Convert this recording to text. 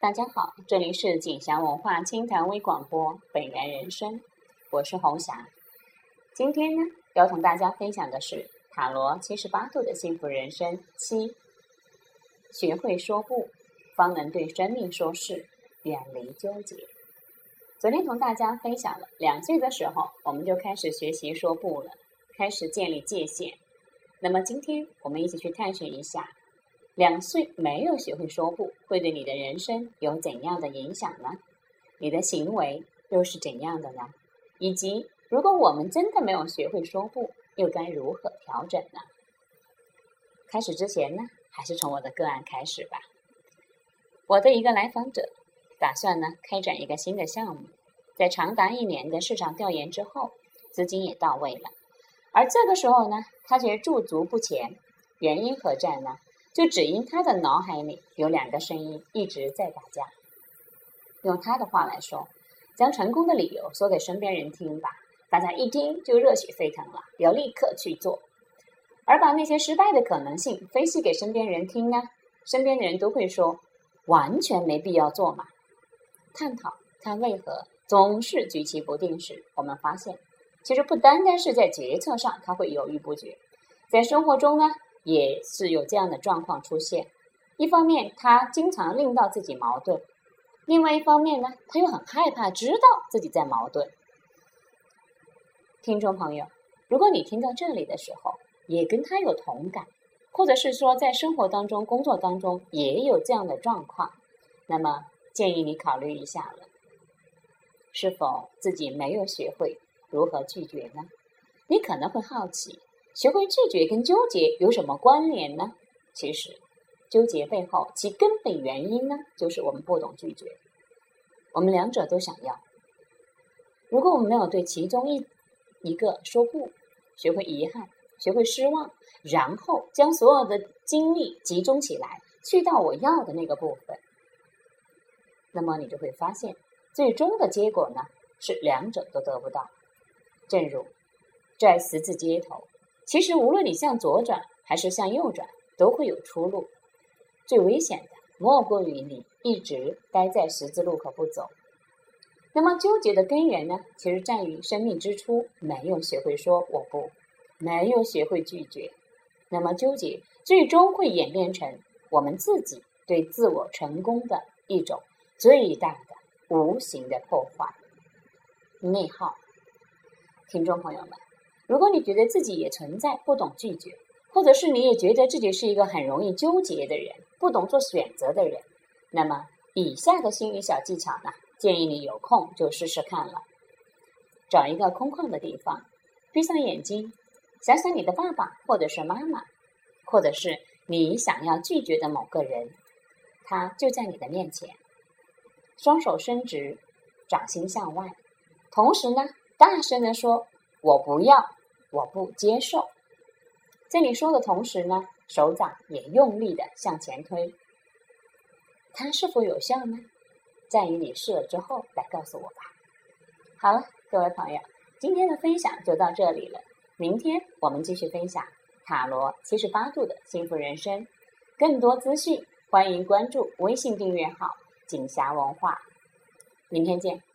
大家好，这里是锦霞文化清谈微广播本源人生，我是红霞。今天呢，要同大家分享的是塔罗七十八度的幸福人生七，学会说不，方能对生命说是，远离纠结。昨天同大家分享了，两岁的时候我们就开始学习说不了，开始建立界限。那么今天我们一起去探寻一下。两岁没有学会说不，会对你的人生有怎样的影响呢？你的行为又是怎样的呢？以及如果我们真的没有学会说不，又该如何调整呢？开始之前呢，还是从我的个案开始吧。我的一个来访者打算呢开展一个新的项目，在长达一年的市场调研之后，资金也到位了，而这个时候呢，他却驻足不前，原因何在呢？就只因他的脑海里有两个声音一直在打架。用他的话来说，将成功的理由说给身边人听吧，大家一听就热血沸腾了，要立刻去做；而把那些失败的可能性分析给身边人听呢，身边的人都会说完全没必要做嘛。探讨他为何总是举棋不定时，我们发现，其实不单单是在决策上他会犹豫不决，在生活中呢。也是有这样的状况出现。一方面，他经常令到自己矛盾；另外一方面呢，他又很害怕知道自己在矛盾。听众朋友，如果你听到这里的时候，也跟他有同感，或者是说在生活当中、工作当中也有这样的状况，那么建议你考虑一下了：是否自己没有学会如何拒绝呢？你可能会好奇。学会拒绝跟纠结有什么关联呢？其实，纠结背后其根本原因呢，就是我们不懂拒绝。我们两者都想要，如果我们没有对其中一一个说不，学会遗憾，学会失望，然后将所有的精力集中起来，去到我要的那个部分，那么你就会发现，最终的结果呢，是两者都得不到。正如在十字街头。其实，无论你向左转还是向右转，都会有出路。最危险的莫过于你一直待在十字路口不走。那么，纠结的根源呢？其实在于生命之初没有学会说我不，没有学会拒绝。那么，纠结最终会演变成我们自己对自我成功的一种最大的无形的破坏、内耗。听众朋友们。如果你觉得自己也存在不懂拒绝，或者是你也觉得自己是一个很容易纠结的人，不懂做选择的人，那么以下的心理小技巧呢，建议你有空就试试看了。找一个空旷的地方，闭上眼睛，想想你的爸爸或者是妈妈，或者是你想要拒绝的某个人，他就在你的面前，双手伸直，掌心向外，同时呢，大声的说：“我不要。”我不接受，在你说的同时呢，手掌也用力的向前推。它是否有效呢？在于你试了之后来告诉我吧。好了，各位朋友，今天的分享就到这里了。明天我们继续分享塔罗七十八度的幸福人生。更多资讯，欢迎关注微信订阅号“锦霞文化”。明天见。